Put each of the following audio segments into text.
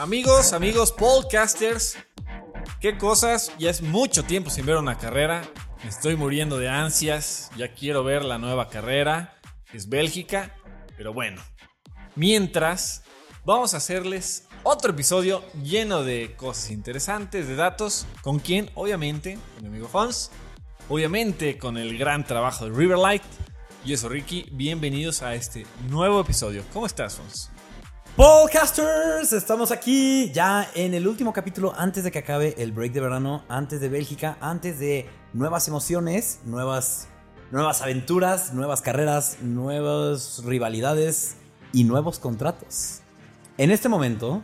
Amigos, amigos, podcasters, qué cosas, ya es mucho tiempo sin ver una carrera, me estoy muriendo de ansias, ya quiero ver la nueva carrera, es Bélgica, pero bueno, mientras vamos a hacerles otro episodio lleno de cosas interesantes, de datos, con quien, obviamente, con mi amigo Fons, obviamente con el gran trabajo de Riverlight, yo soy Ricky, bienvenidos a este nuevo episodio. ¿Cómo estás, Fons? Podcasters, estamos aquí ya en el último capítulo antes de que acabe el break de verano, antes de Bélgica, antes de nuevas emociones, nuevas, nuevas aventuras, nuevas carreras, nuevas rivalidades y nuevos contratos. En este momento,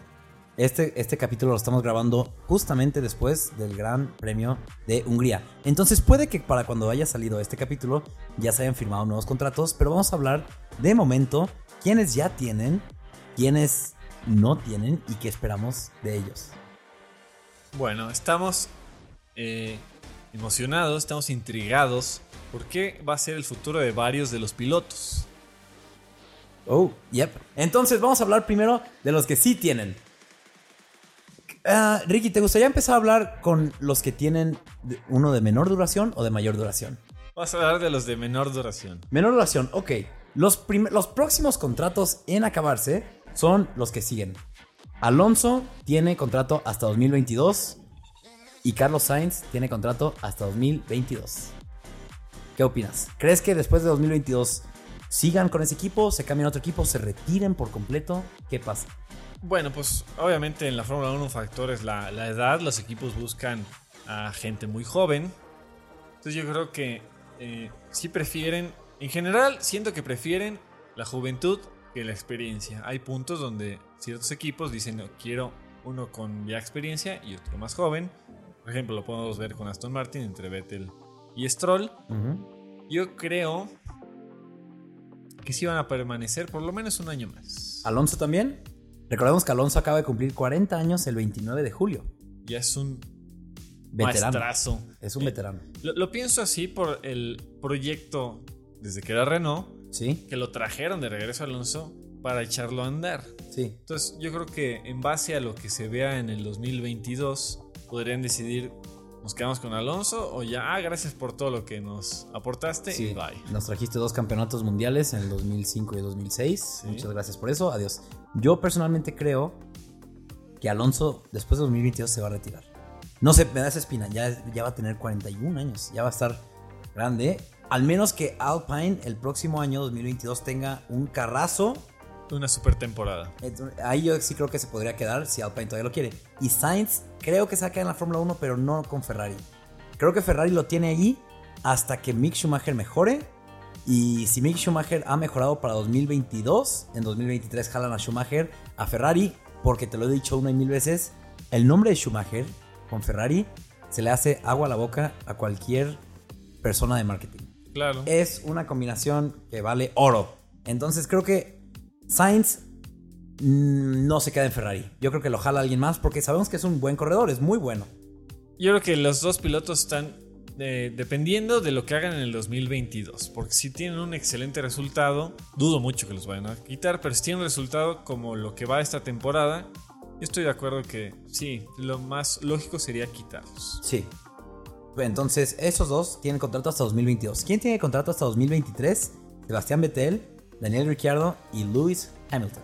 este, este capítulo lo estamos grabando justamente después del Gran Premio de Hungría. Entonces puede que para cuando haya salido este capítulo ya se hayan firmado nuevos contratos, pero vamos a hablar de momento quienes ya tienen quiénes no tienen y qué esperamos de ellos. Bueno, estamos eh, emocionados, estamos intrigados. ¿Por qué va a ser el futuro de varios de los pilotos? Oh, yep. Entonces vamos a hablar primero de los que sí tienen. Ah, Ricky, ¿te gustaría empezar a hablar con los que tienen uno de menor duración o de mayor duración? Vamos a hablar de los de menor duración. Menor duración, ok. Los, los próximos contratos en acabarse son los que siguen. Alonso tiene contrato hasta 2022 y Carlos Sainz tiene contrato hasta 2022. ¿Qué opinas? ¿Crees que después de 2022 sigan con ese equipo, se cambien a otro equipo, se retiren por completo? ¿Qué pasa? Bueno, pues obviamente en la Fórmula 1 un factor es la, edad. Los equipos buscan a gente muy joven. Entonces yo creo que eh, si prefieren, en general siento que prefieren la juventud la experiencia. Hay puntos donde ciertos equipos dicen, quiero uno con ya experiencia y otro más joven. Por ejemplo, lo podemos ver con Aston Martin entre Vettel y Stroll. Yo creo que sí van a permanecer por lo menos un año más. ¿Alonso también? Recordemos que Alonso acaba de cumplir 40 años el 29 de julio. Ya es un veterano. Es un veterano. lo, pienso así por el proyecto desde que era Renault que lo trajeron de regreso a Alonso para echarlo a andar. Sí. Entonces, yo creo que en base a lo que se vea en el 2022, podrían decidir nos quedamos con Alonso o ya, ah, gracias por todo lo que nos aportaste y bye. Nos trajiste dos campeonatos mundiales en el 2005 y 2006. Muchas gracias por eso. Adiós. Yo personalmente creo que Alonso después de 2022 se va a retirar. No sé, me da esa espina. Ya, ya va a tener 41 años. Ya va a estar grande. Al menos que Alpine el próximo año 2022 tenga un carrazo. Una super temporada. Ahí yo sí creo que se podría quedar si Alpine todavía lo quiere. Y Sainz creo que se va en la Fórmula 1, pero no con Ferrari. Creo que Ferrari lo tiene allí hasta que Mick Schumacher mejore. Y si Mick Schumacher ha mejorado para 2022, en 2023 jalan a Schumacher a Ferrari, porque te lo he dicho una y mil veces, el nombre de Schumacher con Ferrari se le hace agua a la boca a cualquier persona de marketing. Es una combinación que vale oro. Entonces creo que Sainz mm, no se queda en Ferrari. Yo creo que lo jala alguien más porque sabemos que es un buen corredor, es muy bueno. Yo creo que los dos pilotos están eh, dependiendo de lo que hagan en el 2022. Porque si tienen un excelente resultado, dudo mucho que los vayan a quitar, pero si tienen un resultado como lo que va esta temporada, yo estoy de acuerdo que sí, lo más lógico sería quitarlos. Sí, entonces, esos dos tienen contrato hasta 2022. ¿Quién tiene contrato hasta 2023? Sebastián Vettel, Daniel Ricciardo y Lewis Hamilton.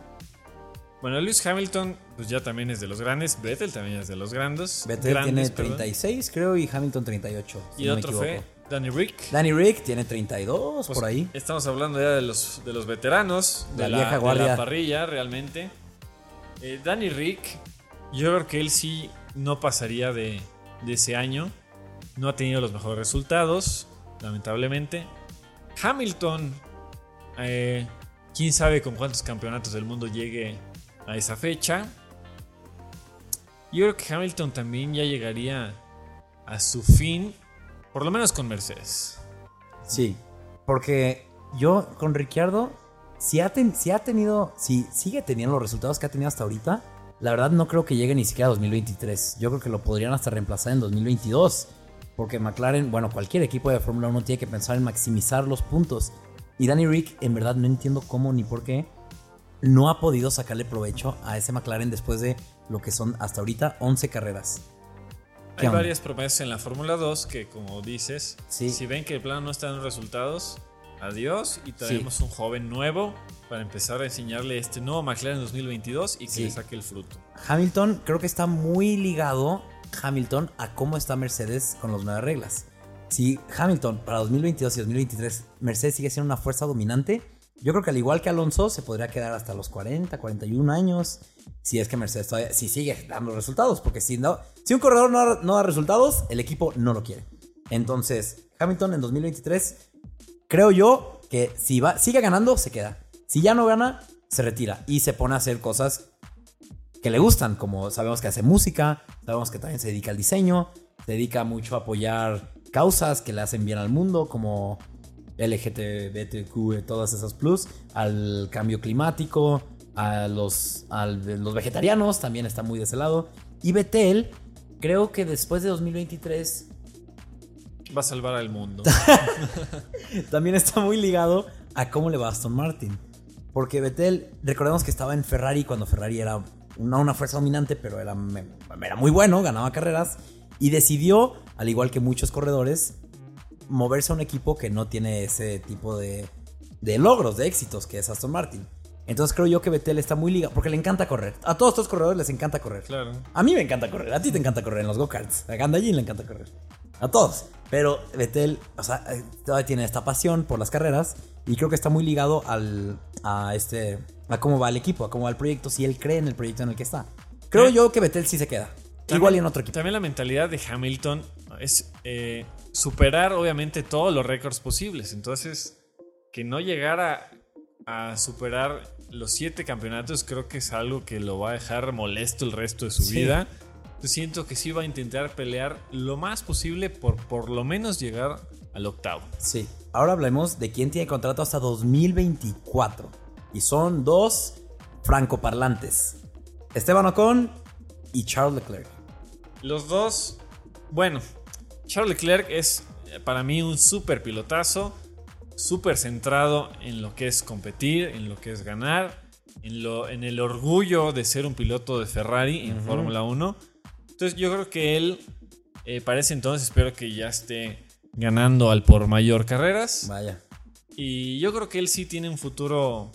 Bueno, Lewis Hamilton pues ya también es de los grandes, Vettel también es de los grandes. Vettel tiene 36 creo y Hamilton 38. y otro fue Danny Rick. Danny Rick tiene 32 pues por ahí. Estamos hablando ya de los, de los veteranos, de la, vieja guardia. De la parrilla realmente. Eh, Danny Rick, yo creo que él sí no pasaría de, de ese año. No ha tenido los mejores resultados, lamentablemente. Hamilton, eh, quién sabe con cuántos campeonatos del mundo llegue a esa fecha. Yo creo que Hamilton también ya llegaría a su fin, por lo menos con Mercedes. Sí, porque yo con Ricciardo, si ha, si ha tenido, si sigue teniendo los resultados que ha tenido hasta ahorita, la verdad no creo que llegue ni siquiera a 2023. Yo creo que lo podrían hasta reemplazar en 2022. Porque McLaren, bueno, cualquier equipo de Fórmula 1 tiene que pensar en maximizar los puntos. Y Danny Rick, en verdad no entiendo cómo ni por qué no ha podido sacarle provecho a ese McLaren después de lo que son hasta ahorita 11 carreras. Hay varias promesas en la Fórmula 2 que, como dices, Sí. si ven que el plano no está dando resultados, adiós y traemos un joven nuevo para empezar a enseñarle este nuevo McLaren 2022 y que Sí. le saque el fruto. Hamilton creo que está muy ligado Hamilton a cómo está Mercedes con las nuevas reglas. Si Hamilton para 2022 y 2023 Mercedes sigue siendo una fuerza dominante, yo creo que al igual que Alonso se podría quedar hasta los 40, 41 años si es que Mercedes todavía si sigue dando resultados, porque si no si un corredor no, da- resultados, el equipo no lo quiere. Entonces, Hamilton en 2023 creo yo que si va sigue ganando se queda. Si ya no gana, se retira y se pone a hacer cosas que le gustan, como sabemos que hace música, sabemos que también se dedica al diseño, se dedica mucho a apoyar causas que le hacen bien al mundo, como LGTBTQ, eh, todas esas plus, al cambio climático, a los, a los vegetarianos, también está muy de ese lado. Y Betel, creo que después de 2023 Va a salvar al mundo. también está muy ligado a cómo le va a Aston Martin. Porque Vettel, recordemos que estaba en Ferrari cuando Ferrari era una, una fuerza dominante, pero era, era muy bueno, ganaba carreras. Y decidió, al igual que muchos corredores, moverse a un equipo que no tiene ese tipo de, de logros, de éxitos, que es Aston Martin. Entonces creo yo que Vettel está muy ligado, porque le encanta correr. A todos estos corredores les encanta correr. claro. A mí me encanta correr, a ti te encanta correr en los go-karts, a Gandalin le encanta correr. A todos. Pero Vettel, o sea, eh, todavía tiene esta pasión por las carreras y creo que está muy ligado al, a este, a cómo va el equipo, a cómo va el proyecto, si él cree en el proyecto en el que está. Creo Eh. yo que Vettel sí se queda. También- Igual y en otro equipo. También la mentalidad de Hamilton es eh, superar, obviamente, todos los récords posibles. Entonces, que no llegara a superar los siete campeonatos, creo que es algo que lo va a dejar molesto el resto de su Sí. vida. Yo siento que sí va a intentar pelear lo más posible por por lo menos llegar al octavo. Sí. Ahora hablemos de quién tiene contrato hasta 2024. Y son dos francoparlantes. Esteban Ocon y Charles Leclerc. Los dos, bueno, Charles Leclerc es eh, para mí un súper pilotazo, súper centrado en lo que es competir, en lo que es ganar, en, lo, en el orgullo de ser un piloto de Ferrari en Fórmula 1. Entonces yo creo que él, eh, para ese entonces, espero que ya esté ganando al por mayor carreras. Vaya. Y yo creo que él sí tiene un futuro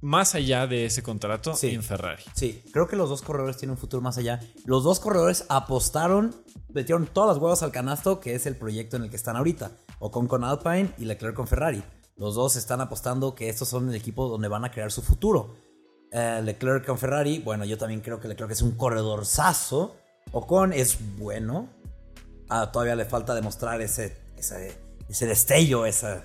más allá de ese contrato Sí. en Ferrari. Sí, creo que los dos corredores tienen un futuro más allá. Los dos corredores apostaron, metieron todas las huevas al canasto, que es el proyecto en el que están ahorita. Ocon con Alpine y Leclerc con Ferrari. Los dos están apostando que estos son el equipo donde van a crear su futuro. Eh, Leclerc con Ferrari, bueno, yo también creo que Leclerc es un corredor sazo. Ocon es bueno. Ah, todavía le falta demostrar ese, ese, ese destello, esa,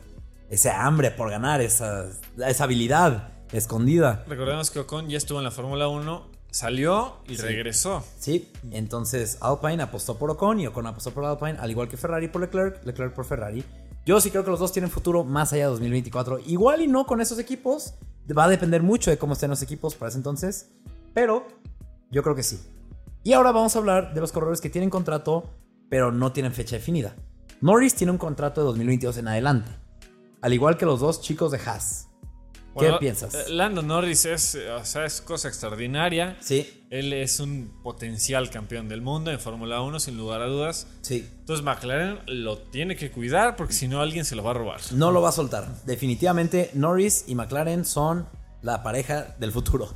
ese hambre por ganar, esa, esa habilidad escondida. Recordemos que Ocon ya estuvo en la Fórmula 1, salió y Sí. regresó. Sí, entonces Alpine apostó por Ocon y Ocon apostó por Alpine, al igual que Ferrari por Leclerc, Leclerc por Ferrari. Yo sí creo que los dos tienen futuro más allá de 2024. Igual y no con esos equipos. Va a depender mucho de cómo estén los equipos para ese entonces. Pero yo creo que sí. Y ahora vamos a hablar de los corredores que tienen contrato, pero no tienen fecha definida. Norris tiene un contrato de 2022 en adelante. Al igual que los dos chicos de Haas. ¿Qué piensas? eh, Lando Norris es, eh, o sea, es cosa extraordinaria. Sí, Él es un potencial campeón del mundo en Fórmula 1, sin lugar a dudas. sí. Entonces McLaren lo tiene que cuidar porque si no alguien se lo va a robar. No lo va a soltar. Definitivamente Norris y McLaren son la pareja del futuro.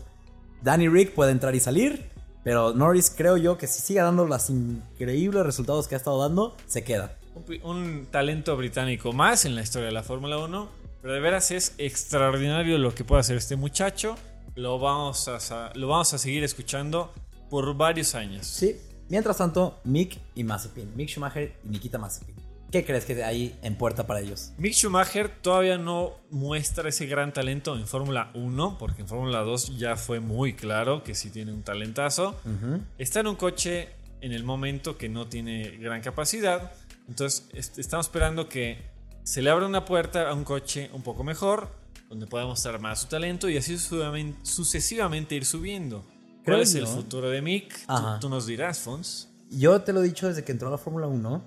Danny Rick puede entrar y salir, pero Norris creo yo que si sigue dando los increíbles resultados que ha estado dando, se queda. Un, un talento británico más en la historia de la Fórmula 1. Pero de veras es extraordinario lo que puede hacer este muchacho. Lo vamos a, lo vamos a seguir escuchando por varios años. Sí. Mientras tanto, Mick y Mazepin. Mick Schumacher y Nikita Mazepin. ¿Qué crees que hay en puerta para ellos? Mick Schumacher todavía no muestra ese gran talento en Fórmula 1, porque en Fórmula 2 ya fue muy claro que sí tiene un talentazo. Está en un coche en el momento que no tiene gran capacidad, entonces est- estamos esperando que se le abra una puerta a un coche un poco mejor, donde pueda mostrar más su talento y así sucesivamente, ir subiendo. ¿Cuál es el yo. futuro de Mick? Tú nos dirás, Fons. Yo te lo he dicho desde que entró a la Fórmula 1,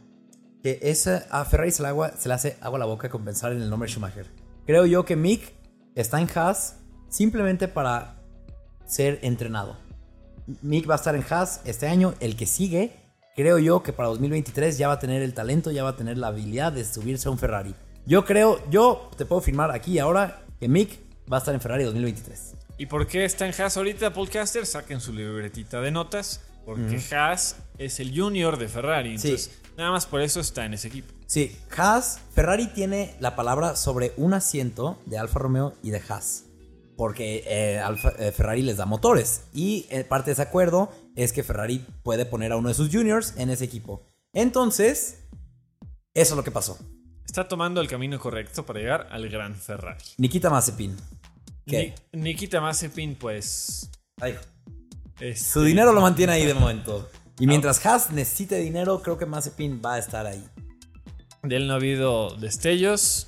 que esa, a Ferrari se le, agua- se le hace agua a la boca con pensar en el nombre Schumacher. Creo yo que Mick está en Haas simplemente para ser entrenado. Mick va a estar en Haas este año. El que sigue, creo yo que para 2023 ya va a tener el talento, ya va a tener la habilidad de subirse a un Ferrari. Yo creo, yo te puedo firmar aquí y ahora que Mick va a estar en Ferrari 2023. ¿Y por qué está en Haas ahorita, Podcaster? Saquen su libretita de notas. Porque Haas es el junior de Ferrari. Sí. Entonces, nada más por eso está en ese equipo. Sí, Haas, Ferrari tiene la palabra sobre un asiento de Alfa Romeo y de Haas. Porque eh, Alfa- eh, Ferrari les da motores. Y eh, parte de ese acuerdo es que Ferrari puede poner a uno de sus juniors en ese equipo. Entonces, eso es lo que pasó. Está tomando el camino correcto para llegar al gran Ferrari. Nikita Mazepin. ¿Qué? Ni- Nikita Mazepin, pues. Ay, este, su dinero lo mantiene ahí de momento. Y mientras Haas necesite dinero, creo que Mazepin va a estar ahí. De él no ha habido destellos.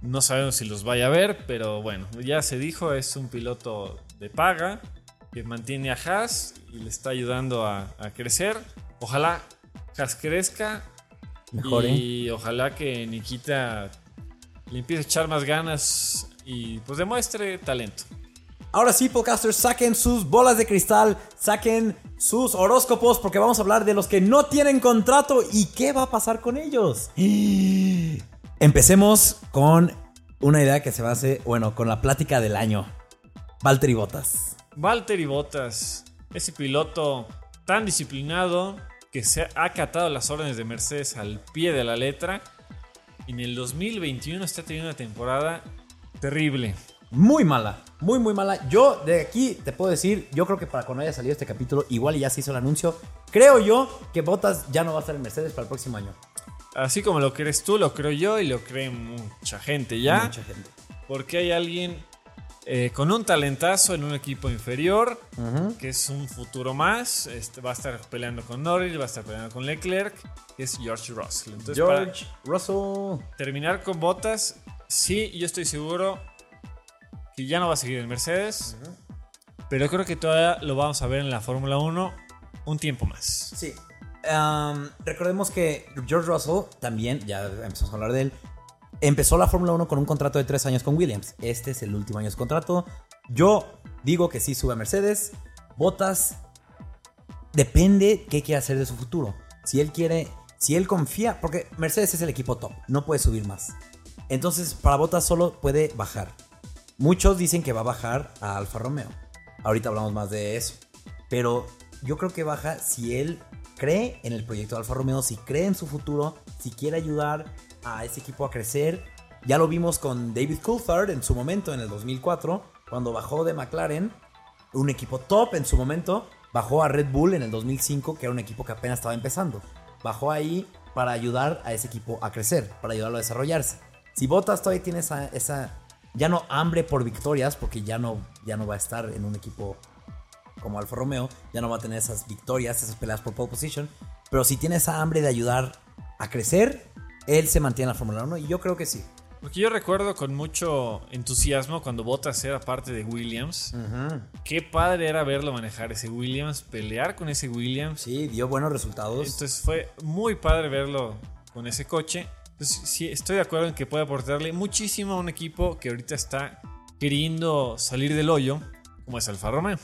No sabemos si los vaya a ver, pero bueno, ya se dijo, es un piloto de paga que mantiene a Haas y le está ayudando a, a crecer. Ojalá Haas crezca y ojalá que Nikita le empiece a echar más ganas y pues demuestre talento. Ahora sí, podcasters, saquen sus bolas de cristal, saquen sus horóscopos, porque vamos a hablar de los que no tienen contrato y qué va a pasar con ellos. Empecemos con una idea que se base, bueno, con la plática del año. Valtteri Bottas. Valtteri Bottas, ese piloto tan disciplinado que se ha acatado las órdenes de Mercedes al pie de la letra. En el 2021 está teniendo una temporada terrible. Muy mala, muy muy mala. Yo de aquí te puedo decir, yo creo que para cuando haya salido este capítulo, igual y ya se hizo el anuncio, creo yo que Bottas ya no va a estar en Mercedes para el próximo año. Así como lo crees tú, lo creo yo y lo cree mucha gente ya. Mucha gente. Porque hay alguien eh, con un talentazo en un equipo inferior, que es un futuro más. Este, va a estar peleando con Norris, va a estar peleando con Leclerc, que es George Russell. Entonces, George Russell. terminar con botas, sí, yo estoy seguro que ya no va a seguir en Mercedes. Pero creo que todavía lo vamos a ver en la Fórmula 1 un tiempo más. Sí. Recordemos que George Russell también, ya empezamos a hablar de él, empezó la Fórmula 1 con un contrato de tres años con Williams. Este es el último año de su contrato. Yo digo que sí sube a Mercedes. Bottas depende qué quiere hacer de su futuro. Si él quiere, si él confía, porque Mercedes es el equipo top, no puede subir más. Entonces, para Bottas solo puede bajar. Muchos dicen que va a bajar a Alfa Romeo. Ahorita hablamos más de eso. Pero yo creo que baja si él cree en el proyecto de Alfa Romeo, si cree en su futuro, si quiere ayudar a ese equipo a crecer. Ya lo vimos con David Coulthard en su momento, en el 2004, cuando bajó de McLaren, un equipo top en su momento, bajó a Red Bull en el 2005, que era un equipo que apenas estaba empezando. Bajó ahí para ayudar a ese equipo a crecer, para ayudarlo a desarrollarse. Si Bottas todavía tiene esa, ya no hambre por victorias, porque ya no, ya no va a estar en un equipo como Alfa Romeo, ya no va a tener esas victorias, esas peleas por pole position, pero si tiene esa hambre de ayudar a crecer, él se mantiene en la Fórmula 1 y yo creo que sí. Porque yo recuerdo con mucho entusiasmo cuando Bottas era parte de Williams. Qué padre era verlo manejar ese Williams, pelear con ese Williams. Sí, dio buenos resultados. Entonces fue muy padre verlo con ese coche. Entonces sí, estoy de acuerdo en que puede aportarle muchísimo a un equipo que ahorita está queriendo salir del hoyo, como es Alfa Romeo.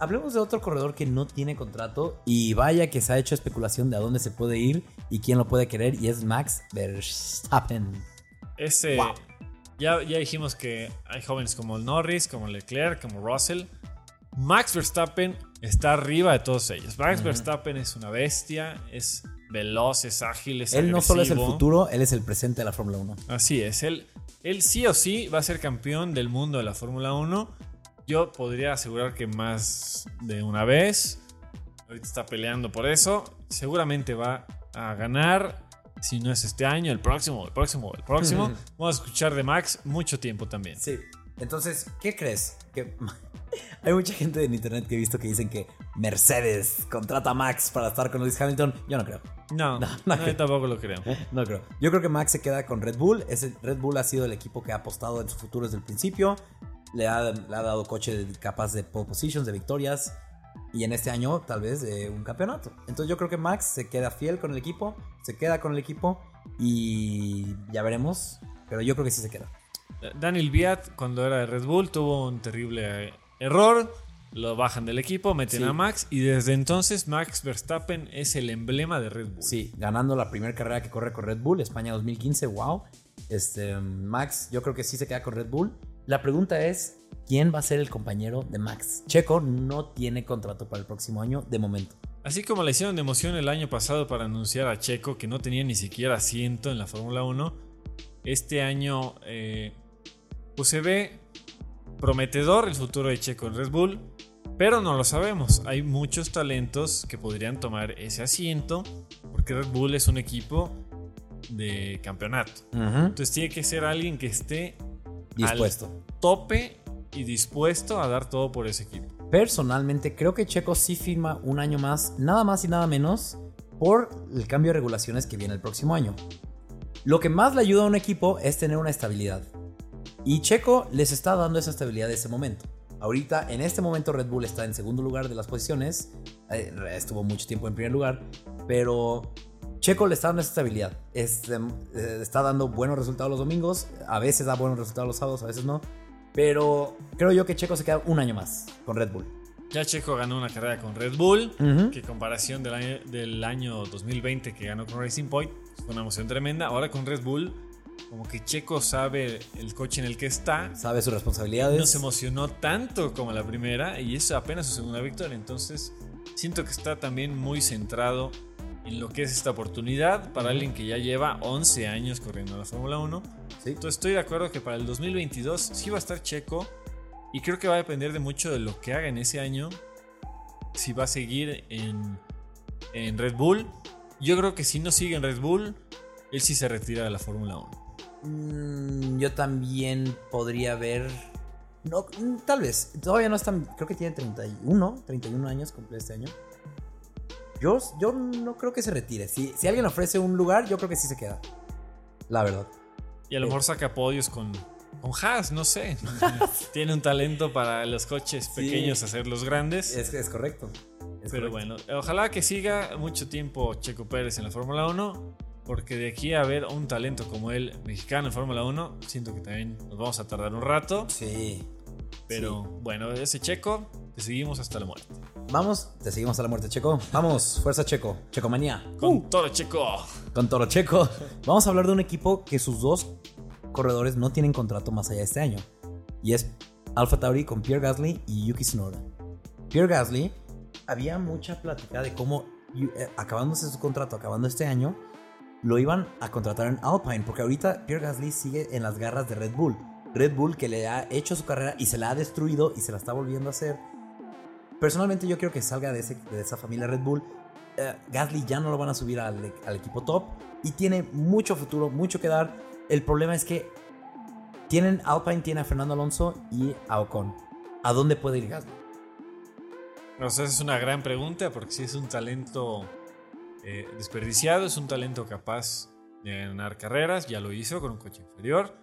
Hablemos de otro corredor que no tiene contrato y vaya que se ha hecho especulación de a dónde se puede ir y quién lo puede querer y es Max Verstappen. Ese, Wow. ya, ya dijimos que hay jóvenes como Norris, como Leclerc, como Russell. Max Verstappen está arriba de todos ellos. Max Verstappen es una bestia, es veloz, es ágil, es Él no solo es el agresivo. futuro, él es el presente de la Fórmula 1. Así es, él, él sí o sí va a ser campeón del mundo de la Fórmula 1. Yo podría asegurar que más de una vez. Ahorita está peleando por eso. Seguramente va a ganar. Si no es este año, el próximo, el próximo, el próximo. Vamos a escuchar de Max mucho tiempo también. Sí. Entonces, ¿qué crees? Que hay mucha gente en internet que he visto que dicen que Mercedes contrata a Max para estar con Lewis Hamilton. Yo no creo. No, No, no, no yo tampoco lo creo. No creo. Yo creo que Max se queda con Red Bull. Ese, Red Bull ha sido el equipo que ha apostado en su futuro desde el principio. Le ha, le ha dado coche capaz de pole positions, de victorias. Y en este año, tal vez, de un campeonato. Entonces yo creo que Max se queda fiel con el equipo. Se queda con el equipo. Y ya veremos. Pero yo creo que sí se queda. Daniel Viat, cuando era de Red Bull, tuvo un terrible eh, error. lo bajan del equipo, meten Sí. a Max y desde entonces Max Verstappen es el emblema de Red Bull. Sí, ganando la primera carrera que corre con Red Bull, España 2015, wow. Este, Max, yo creo que sí se queda con Red Bull. La pregunta es, ¿quién va a ser el compañero de Max? Checo no tiene contrato para el próximo año de momento. Así como le hicieron de emoción el año pasado para anunciar a Checo que no tenía ni siquiera asiento en la Fórmula 1, este año eh, pues se ve prometedor el futuro de Checo en Red Bull, pero no lo sabemos. Hay muchos talentos que podrían tomar ese asiento porque Red Bull es un equipo de campeonato. Entonces tiene que ser alguien que esté Dispuesto. al tope y dispuesto a dar todo por ese equipo. Personalmente creo que Checo sí firma un año más, nada más y nada menos, por el cambio de regulaciones que viene el próximo año. Lo que más le ayuda a un equipo es tener una estabilidad. Y Checo les está dando esa estabilidad de ese momento. Ahorita, en este momento, Red Bull está en segundo lugar de las posiciones. Eh, Estuvo mucho tiempo en primer lugar. Pero Checo le está dando esa estabilidad. Eh, está dando buenos resultados los domingos. A veces da buenos resultados los sábados, a veces no. Pero creo yo que Checo se queda un año más con Red Bull. Ya Checo ganó una carrera con Red Bull, Ujú. que en comparación del año, del año 2020 que ganó con Racing Point, fue una emoción tremenda. Ahora con Red Bull, como que Checo sabe el coche en el que está, Sabe sus responsabilidades. no se emocionó tanto como la primera y es apenas su segunda victoria. Entonces, siento que está también muy centrado en lo que es esta oportunidad para alguien que ya lleva 11 años corriendo en la Fórmula 1. Sí. Entonces, estoy de acuerdo que para el 2022 sí va a estar Checo y creo que va a depender de mucho de lo que haga en ese año. Si va a seguir en, en Red Bull. Yo creo que si no sigue en Red Bull, él sí se retira de la Fórmula 1. Mm, yo también podría ver. No, mm, tal vez. Todavía no es tan. Creo que tiene 31, 31 años cumple este año. Yo, yo no creo que se retire. Si, si alguien ofrece un lugar, yo creo que sí se queda. La verdad. Y a lo mejor saca podios con, con Haas, no sé. Tiene un talento para los coches pequeños hacerlos grandes. Es, es correcto. Es pero correcto. bueno, ojalá que siga mucho tiempo Checo Pérez en la Fórmula 1. Porque de aquí a ver un talento como él, mexicano en Fórmula 1, siento que también nos vamos a tardar un rato. Sí. Pero bueno, ese Checo, te seguimos hasta la muerte. Vamos, te seguimos a la muerte, Checo. Vamos, fuerza Checo. Checomanía. Con todo Checo. Con Toro Checo. Vamos a hablar de un equipo que sus dos corredores no tienen contrato más allá de este año. Y es Alpha Tauri con Pierre Gasly y Yuki Tsunoda. Pierre Gasly, había mucha plática de cómo, eh, acabándose su contrato, acabando este año, lo iban a contratar en Alpine. Porque ahorita Pierre Gasly sigue en las garras de Red Bull. Red Bull que le ha hecho su carrera y se la ha destruido y se la está volviendo a hacer. Personalmente yo quiero que salga de, esa familia Red Bull. Eh, Gasly ya no lo van a subir al, equipo top y tiene mucho futuro, mucho que dar. El problema es que tienen Alpine, tiene a Fernando Alonso y a Ocon. ¿A dónde puede ir Gasly? O sea, es una gran pregunta porque si es un talento eh, desperdiciado, es un talento capaz de ganar carreras, ya lo hizo con un coche inferior.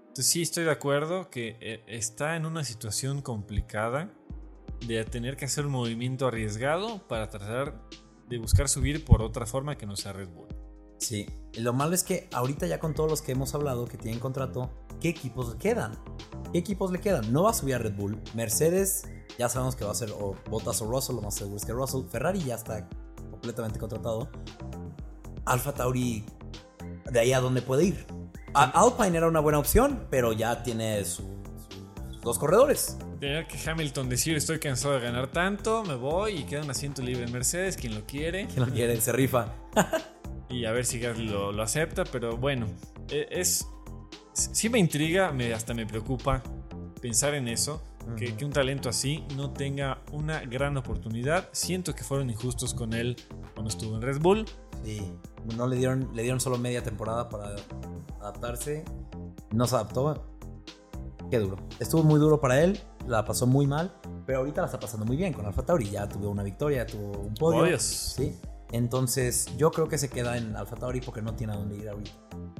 Entonces sí estoy de acuerdo que eh, está en una situación complicada de tener que hacer un movimiento arriesgado para tratar de buscar subir por otra forma que no sea Red Bull. Sí. Lo malo es que ahorita ya con todos los que hemos hablado que tienen contrato, ¿qué equipos le quedan? ¿Qué equipos le quedan? No va a subir a Red Bull. Mercedes, ya sabemos que va a ser o Bottas o Russell, lo más seguro es que Russell. Ferrari ya está completamente contratado. Alfa Tauri, de ahí a dónde puede ir. Alpine era una buena opción, pero ya tiene su- sus dos corredores. Tener que Hamilton decir estoy cansado de ganar tanto, me voy y queda un asiento libre en Mercedes, quien lo quiere. ¿Quién lo quiere? Se rifa. y a ver si Gasly lo, lo acepta, pero bueno, e- es sí me intriga, me, hasta me preocupa pensar en eso, que, que un talento así no tenga una gran oportunidad. Siento que fueron injustos con él cuando estuvo en Red Bull. Sí, no le dieron, le dieron solo media temporada para adaptarse. No se adaptó. Qué duro. Estuvo muy duro para él, la pasó muy mal, pero ahorita la está pasando muy bien con Alfa Tauri. Ya tuvo una victoria, tuvo un podio. Podios. Sí. Entonces, yo creo que se queda en Alfa Tauri porque no tiene a dónde ir ahorita.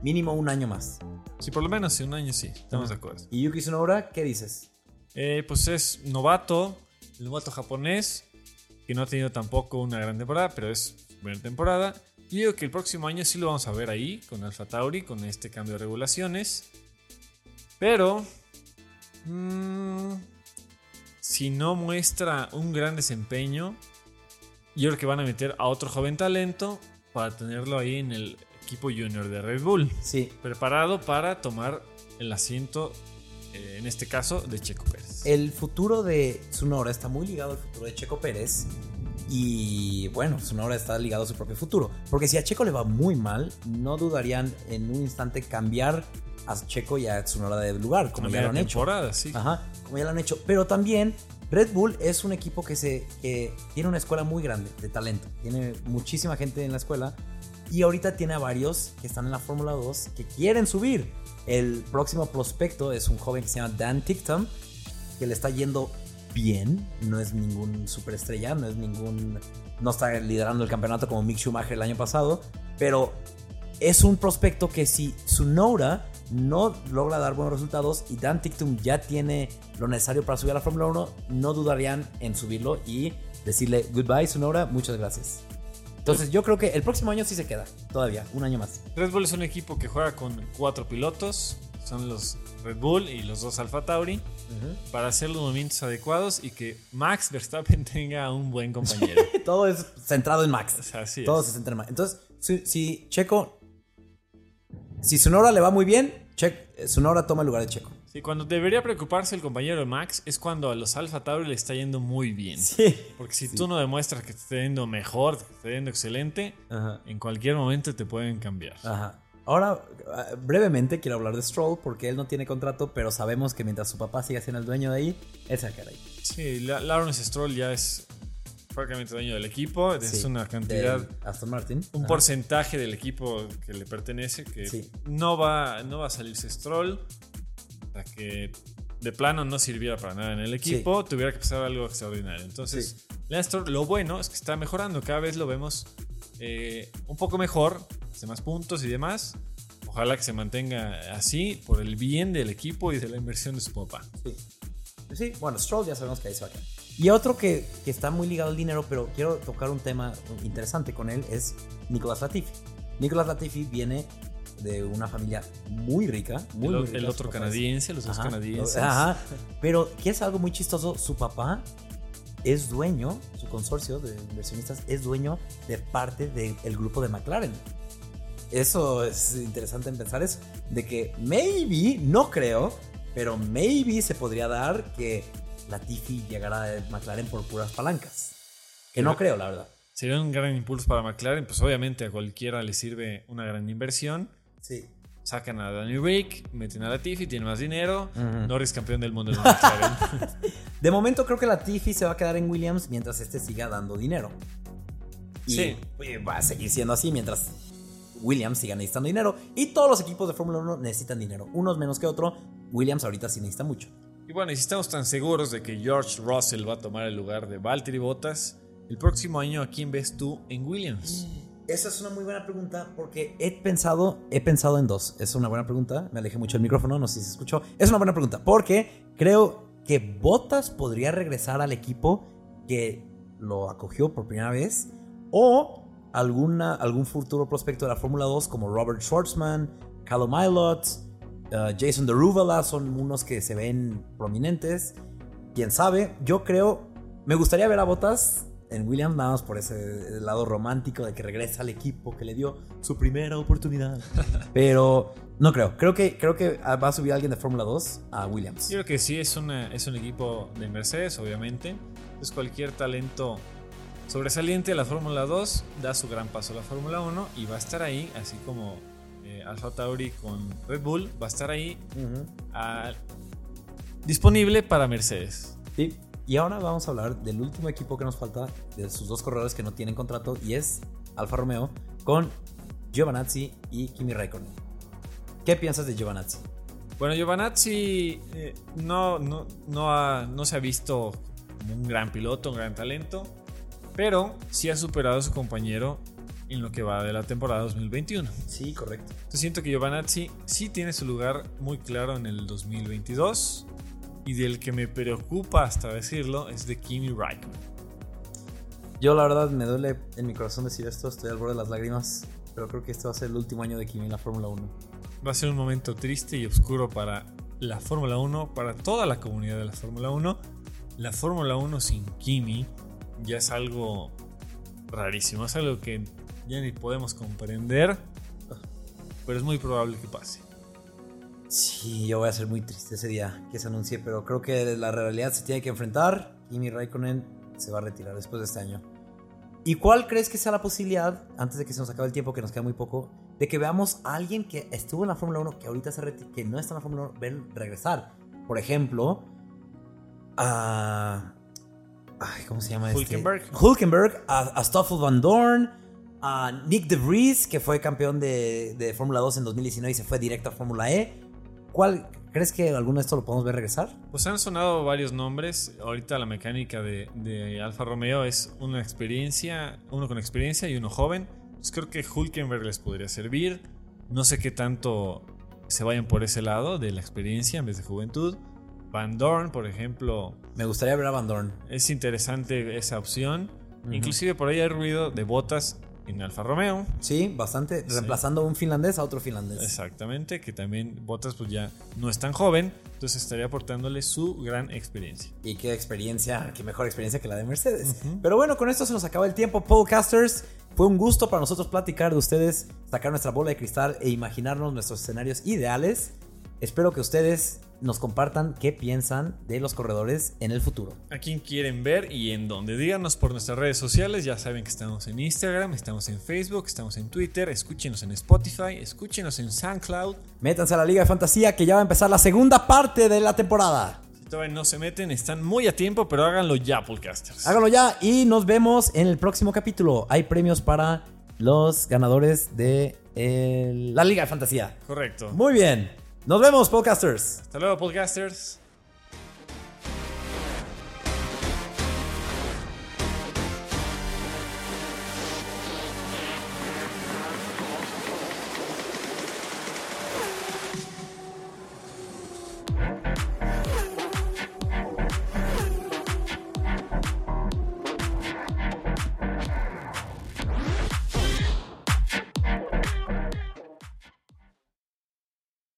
Mínimo un año más. Sí, por lo menos en un año sí, estamos de acuerdo. ¿Y Yuki Tsunoda, qué dices? Eh, pues es novato, el novato japonés, que no ha tenido tampoco una gran temporada, pero es primera temporada. Y digo que el próximo año sí lo vamos a ver ahí, con Alpha Tauri, con este cambio de regulaciones. Pero... mm, si no muestra un gran desempeño, yo creo que van a meter a otro joven talento para tenerlo ahí en el equipo junior de Red Bull. Sí. Preparado para tomar el asiento, eh, en este caso, de Checo Pérez. El futuro de Tsunoda está muy ligado al futuro de Checo Pérez. Y bueno, Tsunoda está ligado a su propio futuro. Porque si a Checo le va muy mal, no dudarían en un instante cambiar a Checo y a Tsunoda de lugar, como ya lo han hecho. Sí. Ajá, como ya lo han hecho. Pero también Red Bull es un equipo que, se, que tiene una escuela muy grande de talento. Tiene muchísima gente en la escuela. Y ahorita tiene a varios que están en la Fórmula 2 que quieren subir. El próximo prospecto es un joven que se llama Dan Tickton, que le está yendo bien. No es ningún superestrella, no es ningún. No está liderando el campeonato como Mick Schumacher el año pasado. Pero es un prospecto que si Tsunoda no logra dar buenos resultados y Dan Ticktum ya tiene lo necesario para subir a la Fórmula 1, no dudarían en subirlo y decirle goodbye Tsunoda, muchas gracias. Entonces yo creo que el próximo año sí se queda, todavía, un año más. Red Bull es un equipo que juega con cuatro pilotos, son los Red Bull y los dos Alfa Tauri, para hacer los movimientos adecuados y que Max Verstappen tenga un buen compañero. Todo es centrado en Max. Así Todo es. se centra en Max. Entonces, si, si Checo, si Sonora le va muy bien, che, Sonora toma el lugar de Checo. Sí, cuando debería preocuparse el compañero de Max es cuando a los Alfa Tauri le está yendo muy bien. Sí. Porque si tú no demuestras que te está yendo mejor, que te está yendo excelente, Ajá. en cualquier momento te pueden cambiar. Ajá. Ahora, ah, brevemente quiero hablar de Stroll porque él no tiene contrato, pero sabemos que mientras su papá siga siendo el dueño de ahí, él se va a quedar ahí. Sí, La- Lawrence Stroll ya es prácticamente dueño del equipo. Es Sí, una cantidad, Aston Martin. un Ajá. porcentaje del equipo que le pertenece que Sí. no, va, no va a salirse Stroll. Hasta que de plano no sirviera para nada en el equipo, tuviera que pasar algo extraordinario. Entonces, Lance Stroll, lo bueno es que está mejorando. Cada vez lo vemos eh, un poco mejor, hace más puntos y demás. Ojalá que se mantenga así por el bien del equipo y de la inversión de su papá. Sí. Sí, bueno, Stroll ya sabemos que ahí se va a quedar. Y otro que, que está muy ligado al dinero, pero quiero tocar un tema interesante con él, es Nicolas Latifi. Nicolas Latifi viene de una familia muy rica. Muy, el, muy rica, el otro canadiense, los dos Ajá, canadienses. Ajá. Pero que es algo muy chistoso, su papá es dueño, su consorcio de inversionistas es dueño de parte del grupo de McLaren. Eso es interesante en pensar eso, de que maybe, no creo, pero maybe se podría dar que Latifi llegara a McLaren por puras palancas. Que no creo, la verdad. Sería un gran impulso para McLaren, pues obviamente a cualquiera le sirve una gran inversión. Sí. Sacan a Danny Rick, meten a Latifi, tiene más dinero. Ujú. Norris campeón del mundo de momento creo que Latifi se va a quedar en Williams mientras este siga dando dinero. Y Sí. va a seguir siendo así mientras Williams siga necesitando dinero. Y todos los equipos de Fórmula 1 necesitan dinero. Unos menos que otro. Williams ahorita sí necesita mucho. y bueno, y si estamos tan seguros de que George Russell va a tomar el lugar de Valtteri Bottas, el próximo año, ¿a quién ves tú en Williams? Esa es una muy buena pregunta porque he pensado, he pensado en dos. Es una buena pregunta. Me alejé mucho del micrófono, no sé si se escuchó. Es una buena pregunta porque creo que Bottas podría regresar al equipo que lo acogió por primera vez o alguna, algún futuro prospecto de la Fórmula 2 como Robert Schwartzman, Callum uh, Jason Deruvala son unos que se ven prominentes. Quién sabe, yo creo, me gustaría ver a Bottas en Williams nada más por ese lado romántico de que regresa al equipo que le dio su primera oportunidad. Pero no creo, creo que, creo que va a subir alguien de Fórmula 2 a Williams. Yo creo que sí, es, una, es un equipo de Mercedes, obviamente. Entonces cualquier talento sobresaliente de la Fórmula 2 da su gran paso a la Fórmula 1 y va a estar ahí, así como eh, Alfa Tauri con Red Bull, va a estar ahí ah, disponible para Mercedes. Sí. Y ahora vamos a hablar del último equipo que nos falta, de sus dos corredores que no tienen contrato, y es Alfa Romeo con Giovanazzi y Kimi Raikkonen. ¿Qué piensas de Giovanazzi? Bueno, Giovanazzi eh, no, no, no, ha- no se ha visto como un gran piloto, un gran talento, pero sí ha superado a su compañero en lo que va de la temporada 2021. Sí, correcto. Yo siento que Giovanazzi sí tiene su lugar muy claro en el 2022 y del que me preocupa hasta decirlo es de Kimi Raikkonen. Yo la verdad me duele en mi corazón decir esto, estoy al borde de las lágrimas, pero creo que este va a ser el último año de Kimi en la Fórmula 1. Va a ser un momento triste y oscuro para la Fórmula 1, para toda la comunidad de la Fórmula 1. la Fórmula 1 sin Kimi ya es algo rarísimo, es algo que ya ni podemos comprender, pero es muy probable que pase. Sí, yo voy a ser muy triste ese día que se anuncie, pero creo que la realidad se tiene que enfrentar. Kimi Raikkonen se va a retirar después de este año. ¿Y cuál crees que sea la posibilidad, antes de que se nos acabe el tiempo, que nos queda muy poco, de que veamos a alguien que estuvo en la Fórmula 1, que ahorita se que no está en la Fórmula 1, ver regresar? Por ejemplo, a. Ay, ¿Cómo se llama Hulkenberg. este? Hulkenberg, a, a Stoffel Van Dorn, a Nick De Vries, que fue campeón de, de Fórmula 2 en 2019 y se fue directo a Fórmula E. ¿Cuál crees que alguno de estos lo podemos ver regresar? Pues han sonado varios nombres. Ahorita la mecánica de, de Alfa Romeo es una experiencia, uno con experiencia y uno joven. Pues creo que Hulkenberg les podría servir. No sé qué tanto se vayan por ese lado de la experiencia en vez de juventud. Van Dorn, por ejemplo, Me gustaría ver a Van Dorn. es interesante esa opción. Inclusive por ahí hay ruido de botas en Alfa Romeo. Sí, bastante. Reemplazando un finlandés a otro finlandés. Exactamente, que también Botas pues ya no es tan joven, entonces estaría aportándole su gran experiencia. Y qué experiencia, qué mejor experiencia que la de Mercedes. Pero bueno, con esto se nos acaba el tiempo, podcasters. Fue un gusto para nosotros platicar de ustedes, sacar nuestra bola de cristal e imaginarnos nuestros escenarios ideales. Espero que ustedes nos compartan qué piensan de los corredores en el futuro. A quién quieren ver y en dónde. Díganos por nuestras redes sociales. Ya saben que estamos en Instagram, estamos en Facebook, estamos en Twitter. Escúchenos en Spotify, escúchenos en SoundCloud. Métanse a la Liga de Fantasía que ya va a empezar la segunda parte de la temporada. Si todavía no se meten, están muy a tiempo, pero háganlo ya, podcasters. Háganlo ya y nos vemos en el próximo capítulo. Hay premios para los ganadores de eh, la Liga de Fantasía. Correcto. Muy bien. Nos vemos, podcasters. Hasta luego, podcasters.